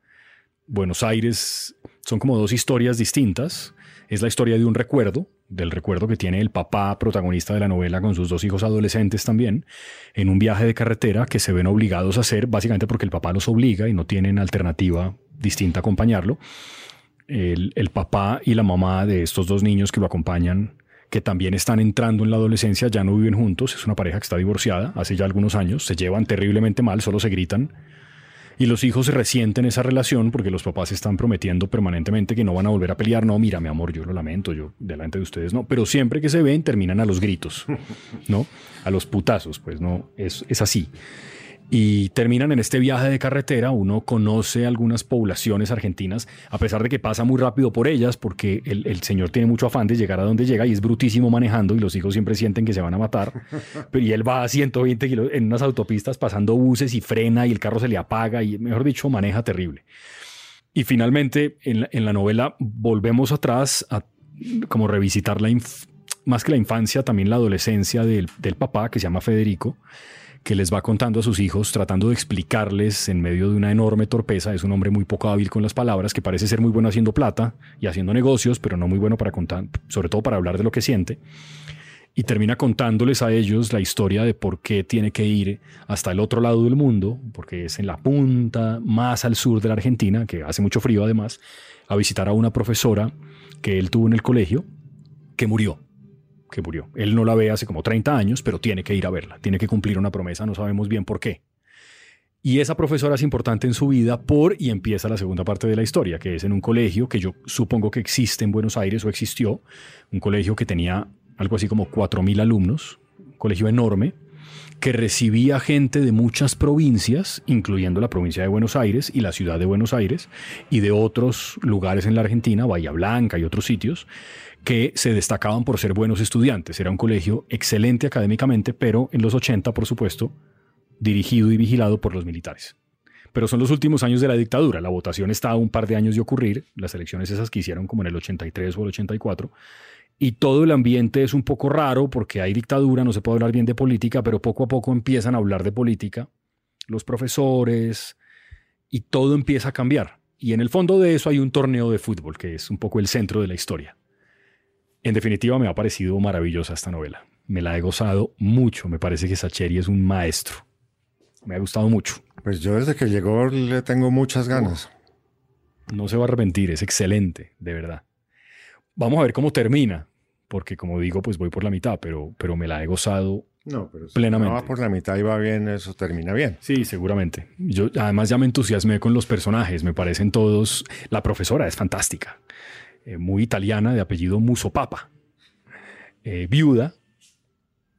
Buenos Aires son como dos historias distintas. Es la historia de un recuerdo, del recuerdo que tiene el papá protagonista de la novela con sus dos hijos adolescentes también, en un viaje de carretera que se ven obligados a hacer, básicamente porque el papá los obliga y no tienen alternativa distinta a acompañarlo. El, el papá y la mamá de estos dos niños que lo acompañan, que también están entrando en la adolescencia, ya no viven juntos, es una pareja que está divorciada hace ya algunos años, se llevan terriblemente mal, solo se gritan y los hijos resienten esa relación porque los papás están prometiendo permanentemente que no van a volver a pelear. No, mira, mi amor, yo lo lamento, yo delante de ustedes no. Pero siempre que se ven terminan a los gritos, ¿no? A los putazos, pues no, es, es así y terminan en este viaje de carretera. Uno conoce algunas poblaciones argentinas, a pesar de que pasa muy rápido por ellas, porque el, señor tiene mucho afán de llegar a donde llega y es brutísimo manejando y los hijos siempre sienten que se van a matar. y él va a 120 kilos en unas autopistas pasando buses y frena y el carro se le apaga y, mejor dicho, maneja terrible. Y finalmente, en la, novela, volvemos atrás a como revisitar la más que la infancia, también la adolescencia del, del papá, que se llama Federico que les va contando a sus hijos, tratando de explicarles en medio de una enorme torpeza. Es un hombre muy poco hábil con las palabras, que parece ser muy bueno haciendo plata y haciendo negocios, pero no muy bueno para contar, sobre todo para hablar de lo que siente. Y termina contándoles a ellos la historia de por qué tiene que ir hasta el otro lado del mundo, porque es en la punta más al sur de la Argentina, que hace mucho frío además, a visitar a una profesora que él tuvo en el colegio, que murió que murió. Él no la ve hace como 30 años, pero tiene que ir a verla, tiene que cumplir una promesa, no sabemos bien por qué. Y esa profesora es importante en su vida por, y empieza la segunda parte de la historia, que es en un colegio que yo supongo que existe en Buenos Aires o existió, un colegio que tenía algo así como 4.000 alumnos, un colegio enorme, que recibía gente de muchas provincias, incluyendo la provincia de Buenos Aires y la ciudad de Buenos Aires, y de otros lugares en la Argentina, Bahía Blanca y otros sitios, que se destacaban por ser buenos estudiantes. Era un colegio excelente académicamente, pero en los 80, por supuesto, dirigido y vigilado por los militares. Pero son los últimos años de la dictadura. La votación está a un par de años de ocurrir, las elecciones esas que hicieron como en el 83 o el 84, y todo el ambiente es un poco raro porque hay dictadura, no se puede hablar bien de política, pero poco a poco empiezan a hablar de política, los profesores, y todo empieza a cambiar. Y en el fondo de eso hay un torneo de fútbol, que es un poco el centro de la historia. En definitiva, me ha parecido maravillosa esta novela. Me la he gozado mucho. Me parece que Sacheri es un maestro. Me ha gustado mucho. Pues yo desde que llegó le tengo muchas ganas. No se va a arrepentir, es excelente, de verdad. Vamos a ver cómo termina, porque como digo, pues voy por la mitad, pero, pero me la he gozado No, pero si Plenamente. va por la mitad y va bien, eso termina bien. Sí, seguramente. Yo además ya me entusiasmé con los personajes, me parecen todos. La profesora es fantástica, eh, muy italiana, de apellido Musopapa, eh, viuda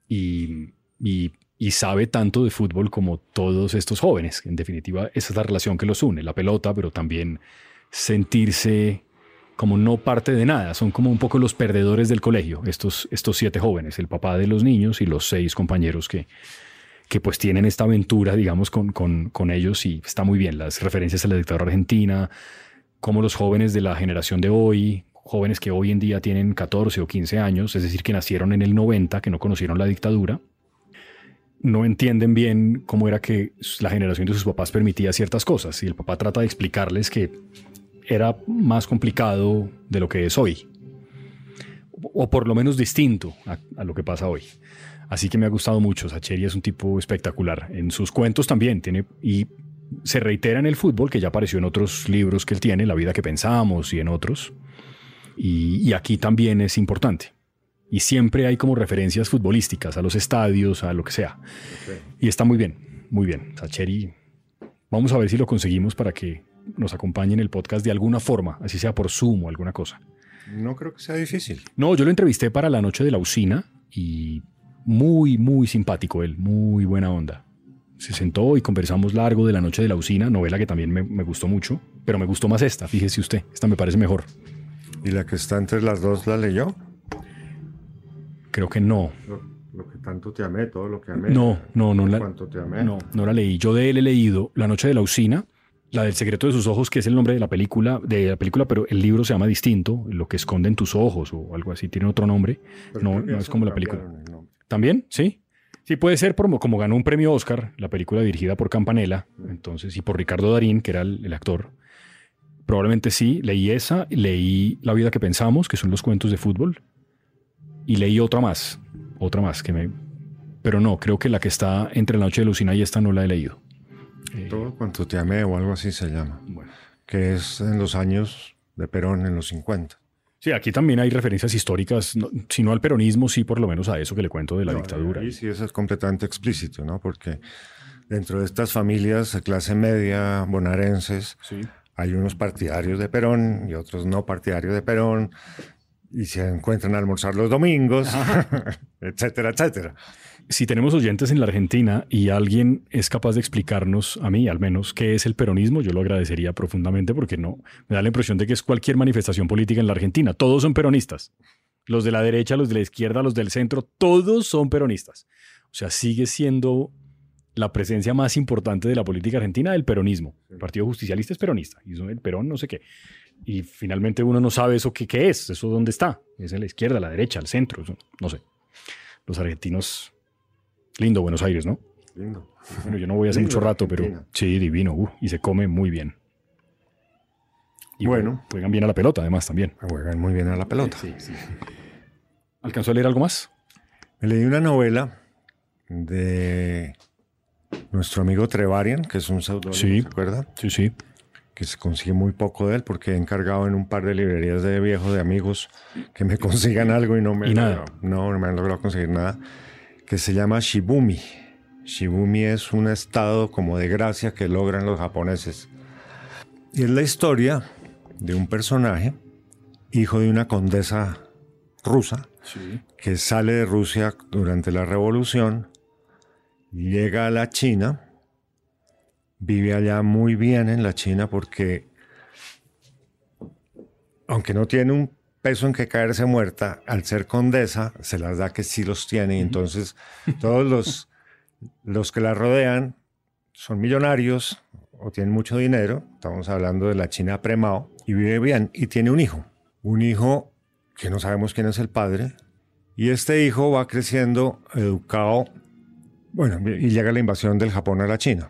y, y- sabe tanto de fútbol como todos estos jóvenes. En definitiva, esa es la relación que los une, la pelota, pero también sentirse como no parte de nada. Son como un poco los perdedores del colegio, estos, estos siete jóvenes, el papá de los niños y los seis compañeros que, que pues tienen esta aventura, digamos, con, con, con ellos y está muy bien. Las referencias a la dictadura argentina, como los jóvenes de la generación de hoy, jóvenes que hoy en día tienen 14 o 15 años, es decir, que nacieron en el 90, que no conocieron la dictadura, no entienden bien cómo era que la generación de sus papás permitía ciertas cosas y el papá trata de explicarles que era más complicado de lo que es hoy, o por lo menos distinto a, a lo que pasa hoy. Así que me ha gustado mucho. Sacheri es un tipo espectacular. En sus cuentos también tiene y se reitera en el fútbol, que ya apareció en otros libros que él tiene, La vida que pensamos y en otros. Y, y aquí también es importante. Y siempre hay como referencias futbolísticas a los estadios, a lo que sea. Y está muy bien, muy bien. Sacheri, vamos a ver si lo conseguimos para que nos acompañe en el podcast de alguna forma, así sea por Zoom o alguna cosa. No creo que sea difícil. No, yo lo entrevisté para la noche de la usina y muy, muy simpático él, muy buena onda. Se sentó y conversamos largo de la noche de la usina, novela que también me, me gustó mucho, pero me gustó más esta, fíjese usted, esta me parece mejor. ¿Y la que está entre las dos la leyó? Creo que no. Lo, lo que tanto te amé, todo lo que amé. No, no, no la, te amé. no, no la leí. Yo de él he leído La noche de la usina, la del secreto de sus ojos, que es el nombre de la película, de la película, pero el libro se llama distinto, Lo que esconde en tus ojos o algo así, tiene otro nombre. Pero no, no es como la película. ¿También? Sí. Sí, puede ser como, como ganó un premio Oscar, la película dirigida por Campanella, entonces, y por Ricardo Darín, que era el, el actor. Probablemente sí, leí esa, leí La vida que pensamos, que son los cuentos de fútbol, y leí otra más, otra más que me... Pero no, creo que la que está entre la noche de Lucina y esta no la he leído. Eh, Todo cuanto te amé o algo así se llama. bueno. Que es en los años de Perón, en los 50. Sí, aquí también hay referencias históricas, no- si no al peronismo, sí por lo menos a eso que le cuento de la No, dictadura. Ahí sí eso es completamente explícito, ¿no? Porque dentro de estas familias de clase media bonaerenses Sí. hay unos partidarios de Perón y otros no partidarios de Perón y se encuentran a almorzar los domingos, etcétera, etcétera. si tenemos oyentes en la Argentina y alguien es capaz de explicarnos, a mí al menos, qué es el peronismo, yo lo agradecería profundamente porque no me da la impresión de que es cualquier manifestación política en la Argentina. Todos son peronistas. Los de la derecha, los de la izquierda, los del centro, todos son peronistas. O sea, sigue siendo la presencia más importante de la política argentina el peronismo. El Partido Justicialista es peronista y el Perón no sé qué. Y finalmente uno no sabe eso qué, qué es, eso dónde está. Es en la izquierda, la derecha, el centro, eso no sé. Los argentinos Lindo Buenos Aires, ¿no? Lindo. Bueno, yo no voy hace Lindo mucho rato, pero Argentina. sí, divino. uh, y se come muy bien. Y Bueno. Juegan bien a la pelota, además, también. Juegan muy bien a la pelota. ¿Alcanzó a leer algo más? Me leí una novela de nuestro amigo Trevarian, que es un seudónimo, Sí. ¿se acuerda? Sí, sí. Que se consigue muy poco de él porque he encargado en un par de librerías de viejos de amigos que me consigan algo y no me, Y nada. no, no me han logrado conseguir nada. Que se llama Shibumi. Shibumi es un estado como de gracia que logran los japoneses. Y es la historia de un personaje, hijo de una condesa rusa, Sí. que sale de Rusia durante la revolución, llega a la China, vive allá muy bien en la China porque, aunque no tiene un peso en que caerse muerta, al ser condesa, se las da que sí los tiene. Y entonces todos los, los que la rodean son millonarios o tienen mucho dinero. Estamos hablando de la China premao y vive bien y tiene un hijo. Un hijo que no sabemos quién es el padre. Y este hijo va creciendo educado. Bueno, y llega la invasión del Japón a la China.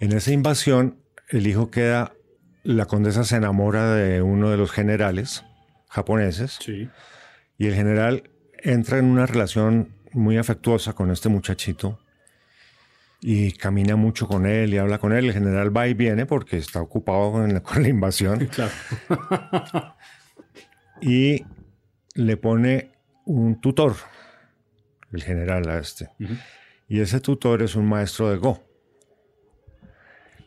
En esa invasión, el hijo queda, la condesa se enamora de uno de los generales japoneses Sí. y el general entra en una relación muy afectuosa con este muchachito y camina mucho con él y habla con él. El general va y viene porque está ocupado con la, con la invasión Claro. y le pone un tutor el general a este. Y ese tutor es un maestro de Go,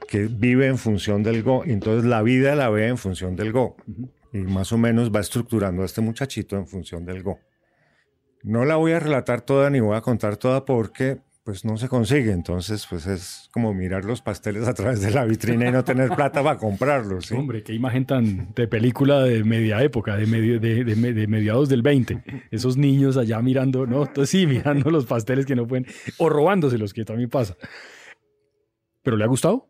que vive en función del Go, y entonces la vida la ve en función del Go. Y más o menos va estructurando a este muchachito en función del Go. No la voy a relatar toda ni voy a contar toda porque pues no se consigue. Entonces, pues es como mirar los pasteles a través de la vitrina y no tener plata para comprarlos. Hombre, qué imagen tan de película de media época, de, medio, de, de, mediados del 20. Esos niños allá mirando, ¿no? Entonces, sí, mirando los pasteles que no pueden, o robándoselos, que también pasa. ¿Pero le ha gustado?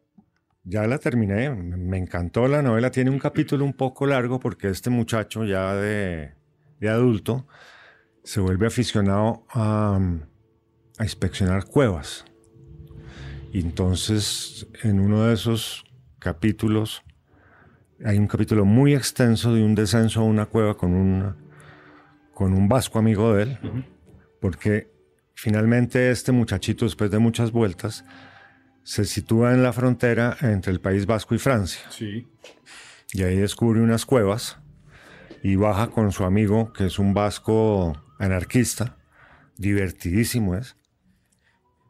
Ya la terminé, me encantó la novela. Tiene un capítulo un poco largo porque este muchacho ya de, de adulto se vuelve aficionado a a inspeccionar cuevas. Y entonces, en uno de esos capítulos, hay un capítulo muy extenso de un descenso a una cueva con, un con un vasco amigo de él, porque finalmente este muchachito, después de muchas vueltas, se sitúa en la frontera entre el País Vasco y Francia. Sí. Y ahí descubre unas cuevas y baja con su amigo, que es un vasco anarquista, divertidísimo es,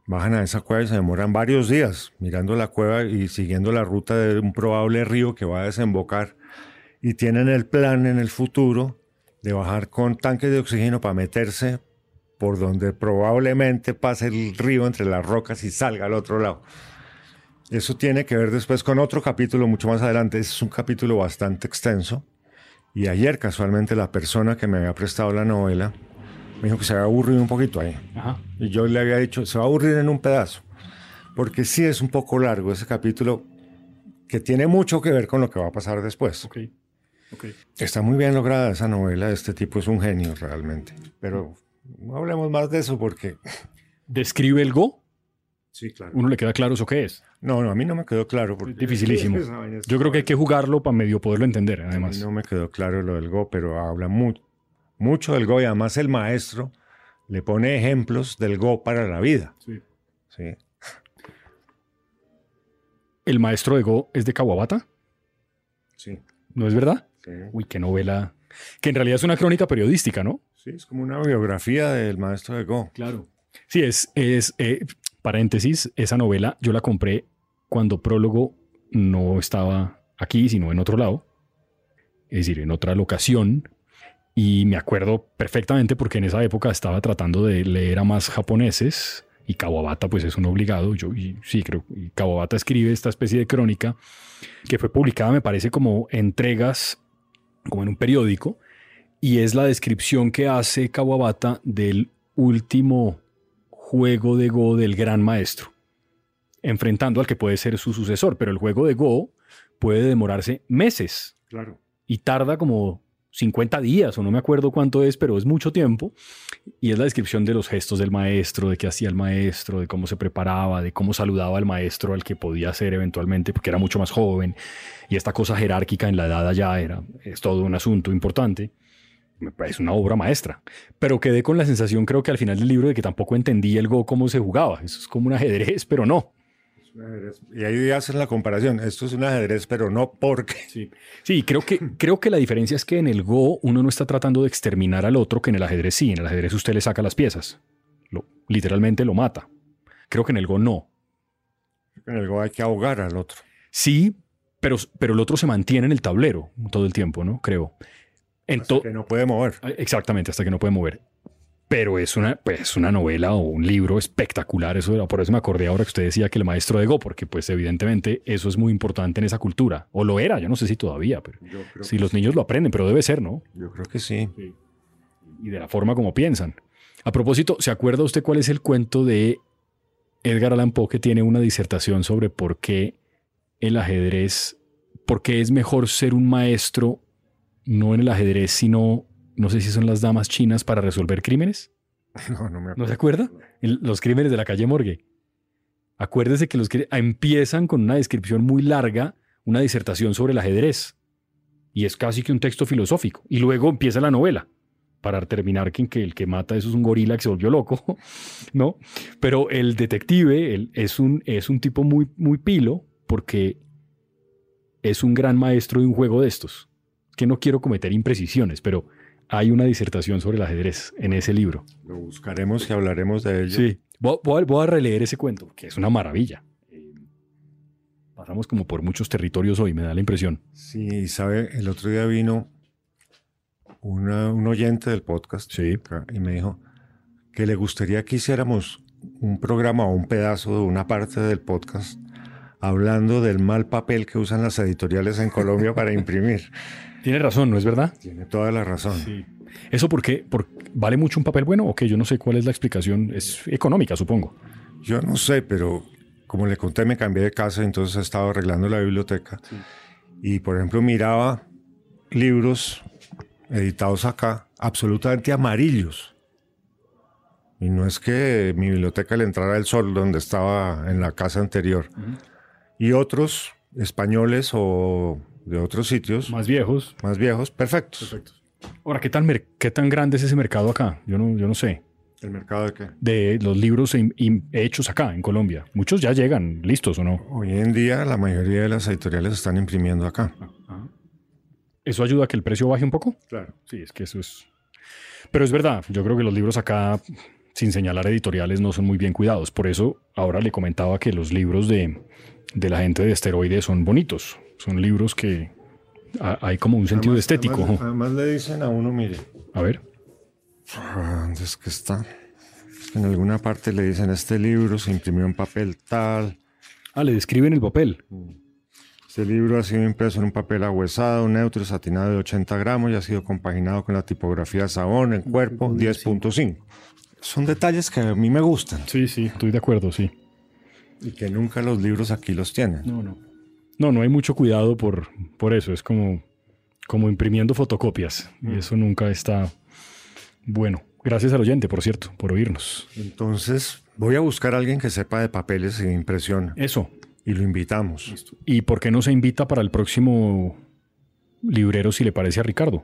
Bajan a esa cueva y se demoran varios días mirando la cueva y siguiendo la ruta de un probable río que va a desembocar. Y tienen el plan en el futuro de bajar con tanques de oxígeno para meterse por donde probablemente pase el río entre las rocas y salga al otro lado. Eso tiene que ver después con otro capítulo mucho más adelante. Es un capítulo bastante extenso. Y ayer casualmente la persona que me había prestado la novela me dijo que se había aburrido un poquito ahí. Y yo le había dicho, se va a aburrir en un pedazo. Porque sí es un poco largo ese capítulo que tiene mucho que ver con lo que va a pasar después. Okay. Okay. Está muy bien lograda esa novela. Este tipo es un genio realmente. Pero no hablemos más de eso porque... ¿Describe el Go? Sí, claro. ¿Uno le queda claro eso qué es? No, no, a mí no me quedó claro. Porque... Dificilísimo. Yo creo que hay que jugarlo para medio poderlo entender, además. no me quedó claro lo del Go, pero habla mucho mucho del Go y además el maestro le pone ejemplos del Go para la vida. Sí. sí. ¿El maestro de Go es de Kawabata? Sí. ¿No es verdad? Sí. Uy, qué novela. Que en realidad es una crónica periodística, ¿no? Sí, es como una biografía del maestro de Go. Claro. Sí, es, es eh, paréntesis, esa novela yo la compré cuando Prólogo no estaba aquí, sino en otro lado. Es decir, en otra locación, y me acuerdo perfectamente porque en esa época estaba tratando de leer a más japoneses y Kawabata pues es un obligado. Yo sí creo y Kawabata escribe esta especie de crónica que fue publicada me parece como entregas como en un periódico y es la descripción que hace Kawabata del último juego de Go del gran maestro, enfrentando al que puede ser su sucesor, pero el juego de Go puede demorarse meses. Claro. Y tarda como 50 días o no me acuerdo cuánto es, pero es mucho tiempo. Y es la descripción de los gestos del maestro, de qué hacía el maestro, de cómo se preparaba, de cómo saludaba al maestro al que podía ser eventualmente, porque era mucho más joven. Y esta cosa jerárquica en la edad allá era, es todo un asunto importante. Es una obra maestra. Pero quedé con la sensación, creo que al final del libro, de que tampoco entendía el Go cómo se jugaba. Eso es como un ajedrez, pero no. Y ahí hacen la comparación. Esto es un ajedrez, pero no porque. Sí, sí creo, que, creo que la diferencia es que en el Go uno no está tratando de exterminar al otro, que en el ajedrez sí. En el ajedrez usted le saca las piezas. Lo, literalmente lo mata. Creo que en el Go no. En el Go hay que ahogar al otro. Sí, pero, pero el otro se mantiene en el tablero todo el tiempo, ¿no? Creo. Hasta que no puede mover. Exactamente, hasta que no puede mover pero es una, pues, una novela o un libro espectacular. Eso, por eso me acordé ahora que usted decía que el maestro de Go, porque pues evidentemente eso es muy importante en esa cultura. O lo era, yo no sé si todavía, pero si los niños lo aprenden, pero debe ser, ¿no? Yo creo que sí. Y de la forma como piensan. A propósito, ¿se acuerda usted cuál es el cuento de Edgar Allan Poe que tiene una disertación sobre por qué el ajedrez, por qué es mejor ser un maestro no en el ajedrez, sino no sé si son las damas chinas para resolver crímenes. No, no me acuerdo. ¿No se acuerda? los crímenes de la calle Morgue. Acuérdese que los empiezan con una descripción muy larga, una disertación sobre el ajedrez. Y es casi que un texto filosófico. Y luego empieza la novela para terminar que, que el que mata eso es un gorila que se volvió loco, ¿no? Pero el detective es, un, es un tipo muy, muy pilo porque es un gran maestro de un juego de estos. Que no quiero cometer imprecisiones, pero hay una disertación sobre el ajedrez en ese libro. Lo buscaremos y hablaremos de ello. Sí, voy, voy a- voy a releer ese cuento, que es una maravilla. Eh, Pasamos como por muchos territorios hoy, me da la impresión. Sí, sabe, el otro día vino una- un oyente del podcast Sí. y me dijo que le gustaría que hiciéramos un programa o un pedazo de una parte del podcast hablando del mal papel que usan las editoriales en Colombia para imprimir. Tiene razón, ¿no es verdad? Tiene toda la razón. Sí. ¿Eso por qué? ¿Por- ¿Vale mucho un papel bueno o qué? Yo no sé cuál es la explicación. Es económica, supongo. Yo no sé, pero como le conté, me cambié de casa, entonces he estado arreglando la biblioteca. Y por ejemplo, miraba libros editados acá, absolutamente amarillos. Y no es que mi biblioteca le entrara el sol donde estaba en la casa anterior. Y otros españoles o de otros sitios Más viejos. más viejos, perfectos. Ahora, ¿qué tan, ¿qué tan grande es ese mercado acá? Yo no, yo no sé. ¿El mercado de qué? De los libros hechos acá, en Colombia. Muchos ya llegan listos o no. Hoy en día la mayoría de las editoriales están imprimiendo acá. ¿Eso ayuda a que el precio baje un poco? Claro. Sí, es que eso es... Pero es verdad, yo creo que los libros acá, sin señalar editoriales, no son muy bien cuidados. Por eso ahora le comentaba que los libros de, de la gente de esteroides son bonitos. Son libros que a- hay como un sentido Además- estético. Además, además le dicen a uno, mire, A ver. ah, ¿dónde es que está? En alguna parte le dicen, este libro se imprimió en papel tal, Ah, le describen el papel. este libro ha sido impreso en un papel ahuesado, neutro, satinado de 80 gramos y ha sido compaginado con la tipografía Sabón en cuerpo 10.5. Son detalles que a mí me gustan Sí, sí, estoy de acuerdo, sí. y que nunca los libros aquí los tienen. No, no. No, no hay mucho cuidado por, por eso. Es como, como imprimiendo fotocopias. Y eso nunca está bueno. Gracias al oyente, por cierto, por oírnos. Entonces voy a buscar a alguien que sepa de papeles y de impresión Eso. y lo invitamos. ¿Y por qué no se invita para el próximo librero si le parece a Ricardo?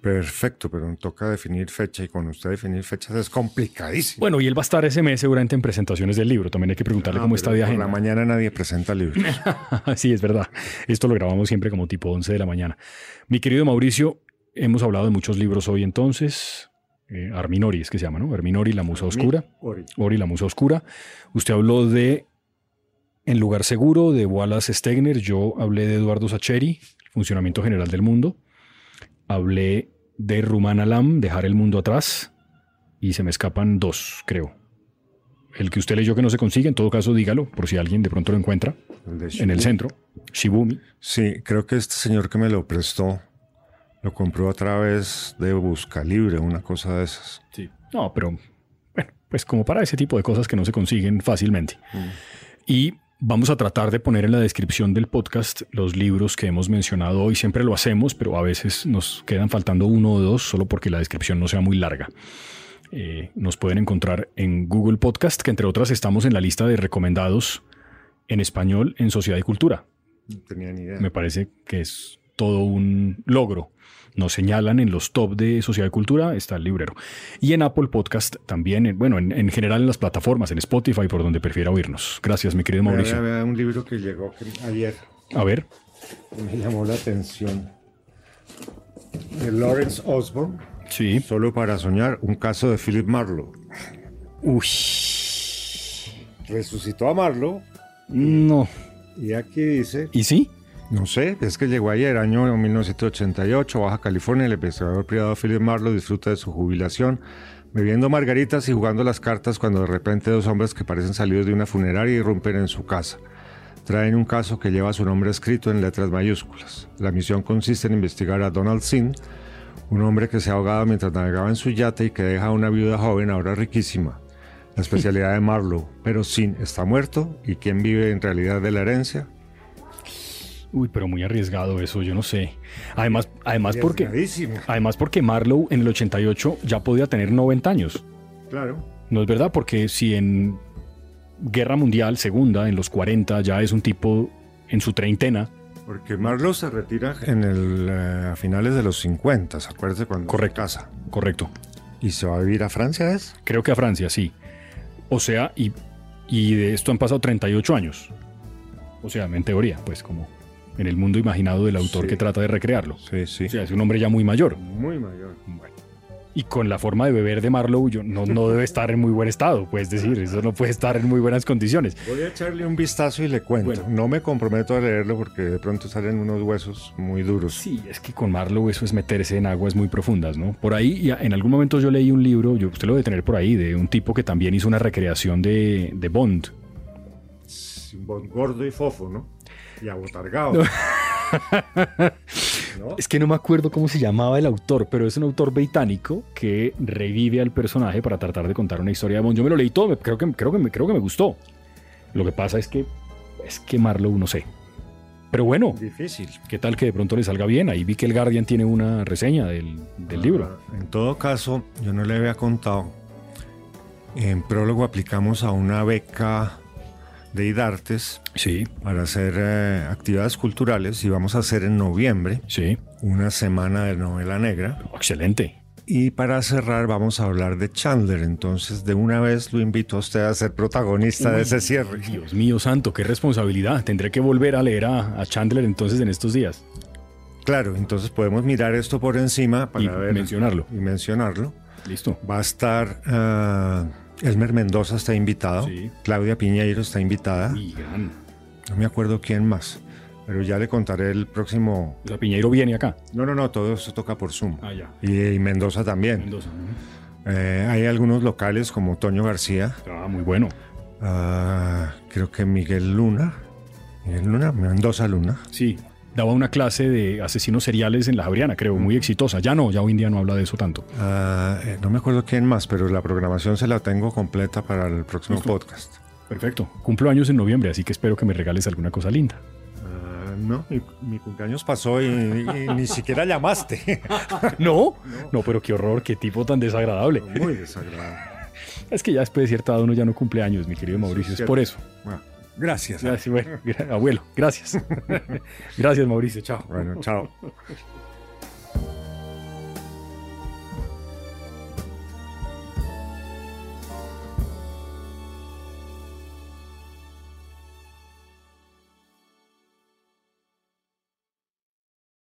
Perfecto, pero toca definir fecha y con usted definir fechas es complicadísimo. Bueno, y él va a estar ese mes seguramente en presentaciones del libro. También hay que preguntarle Ah, cómo está de por agenda. la mañana nadie presenta libros. sí, es verdad. Esto lo grabamos siempre como tipo 11 de la mañana. Mi querido Mauricio, hemos hablado de muchos libros hoy entonces. Eh, Arminori es que se llama, ¿no? Arminori, la musa oscura. Ori. Ori, la musa oscura. Usted habló de En lugar seguro, de Wallace Stegner. Yo hablé de Eduardo Sacheri, funcionamiento general del mundo. Hablé de Ruman Alam, Dejar el mundo atrás. Y se me escapan dos, creo. El que usted leyó que no se consigue, en todo caso dígalo, por si alguien de pronto lo encuentra, El en el centro. Shibumi. Sí, creo que este señor que me lo prestó lo compró a través de Buscalibre, una cosa de esas. Sí. No, pero bueno, pues como para ese tipo de cosas que no se consiguen fácilmente. Y vamos a tratar de poner en la descripción del podcast los libros que hemos mencionado hoy. Siempre lo hacemos, pero a veces nos quedan faltando uno o dos solo porque la descripción no sea muy larga. Eh, nos pueden encontrar en Google Podcast, que entre otras estamos en la lista de recomendados en español en Sociedad y Cultura. No tenía ni idea. Me parece que es todo un logro. Nos señalan en los top de Sociedad y Cultura, está el librero. Y en Apple Podcast también, en- bueno, en, en general en las plataformas, en Spotify, por donde prefiera oírnos. Gracias, mi querido Mauricio. vea, vea, un libro que llegó ayer A ver, me llamó la atención. De Lawrence Osborne, sí. Solo para soñar, un caso de Philip Marlowe. Uy. Resucitó a Marlowe No. y aquí dice, ¿Y sí? No sé, es que llegó ayer, año 1988, Baja California, el investigador privado Philip Marlowe disfruta de su jubilación, bebiendo margaritas y jugando las cartas cuando de repente dos hombres que parecen salidos de una funeraria irrumpen en su casa. Traen un caso que lleva su nombre escrito en letras mayúsculas. La misión consiste en investigar a Donald Sin, un hombre que se ha ahogado mientras navegaba en su yate y que deja a una viuda joven ahora riquísima. La especialidad de Marlowe, pero Sin está muerto y quién vive en realidad de la herencia. Uy, pero muy arriesgado eso, yo no sé. Además, además porque, además porque Marlowe en el 88 ya podía tener 90 años. Claro. No es verdad, porque si en Guerra Mundial Segunda, en los 40, ya es un tipo en su treintena, Porque Marlowe se retira en el, eh, a finales de los 50, ¿se acuerda cuando Correcto. se casa? correcto. ¿Y se va a vivir a Francia, es? Creo que a Francia, sí. O sea, y, y de esto han pasado 38 años. O sea, en teoría, pues como en el mundo imaginado del autor Sí. que trata de recrearlo. Sí, sí. O sea, es un hombre ya muy mayor. Muy mayor. Y con la forma de beber de Marlowe, yo no, no debe estar en muy buen estado, puedes decir, eso no puede estar en muy buenas condiciones. Voy a echarle un vistazo y le cuento. Bueno. No me comprometo a leerlo porque de pronto salen unos huesos muy duros. Sí, es que con Marlowe eso es meterse en aguas muy profundas, ¿no? Por ahí, en algún momento yo leí un libro, yo, usted lo debe tener por ahí, de un tipo que también hizo una recreación de, de Bond. Buen gordo y fofo, ¿no? Y abotargado. No. ¿No? Es que no me acuerdo cómo se llamaba el autor, pero es un autor británico que revive al personaje para tratar de contar una historia de Bond. Yo me lo leí todo, creo que, creo que, me, creo que me gustó. Lo que pasa es que es que Marlowe no sé. Pero bueno, Difícil. ¿qué tal que de pronto le salga bien? Ahí vi que el Guardian tiene una reseña del, del libro. Ah, En todo caso, yo no le había contado. En prólogo aplicamos a una beca de IDARTES Sí, para hacer eh, actividades culturales y vamos a hacer en noviembre sí, una semana de novela negra. excelente. Y para cerrar vamos a hablar de Chandler. Entonces de una vez lo invito a usted a ser protagonista de Uy, ese cierre. Dios mío santo, qué responsabilidad. Tendré que volver a leer a, a Chandler entonces en estos días Claro, entonces podemos mirar esto por encima para y ver mencionarlo. y mencionarlo. Listo. Va a estar ah, Elmer Mendoza está invitado, Sí. Claudia Piñeiro está invitada, gran. no me acuerdo quién más, pero ya le contaré el próximo. Sea, Piñeiro viene acá. No, no, no, todo esto toca por Zoom. Ah, ya. Y, y Mendoza también. Mendoza. Eh, hay algunos locales como Toño García, Ah, muy bueno. ah, creo que Miguel Luna, Miguel Luna, Mendoza Luna. Sí. Daba una clase de asesinos seriales en la Javeriana, creo, muy exitosa. Ya no, ya hoy en día no habla de eso tanto. ah, eh, no me acuerdo quién más, pero la programación se la tengo completa para el próximo Listo. podcast. Perfecto. Cumplo años en noviembre, así que espero que me regales alguna cosa linda. Ah, no, mi, mi cumpleaños pasó y, y ni siquiera llamaste. ¿No? No, pero qué horror, qué tipo tan desagradable. Muy desagradable. Es que ya después de cierta edad uno ya no cumple años, mi querido Mauricio. Es por eso. Bueno, gracias. Gracias, bueno, abuelo, gracias. gracias, Mauricio. Chao. Bueno, chao.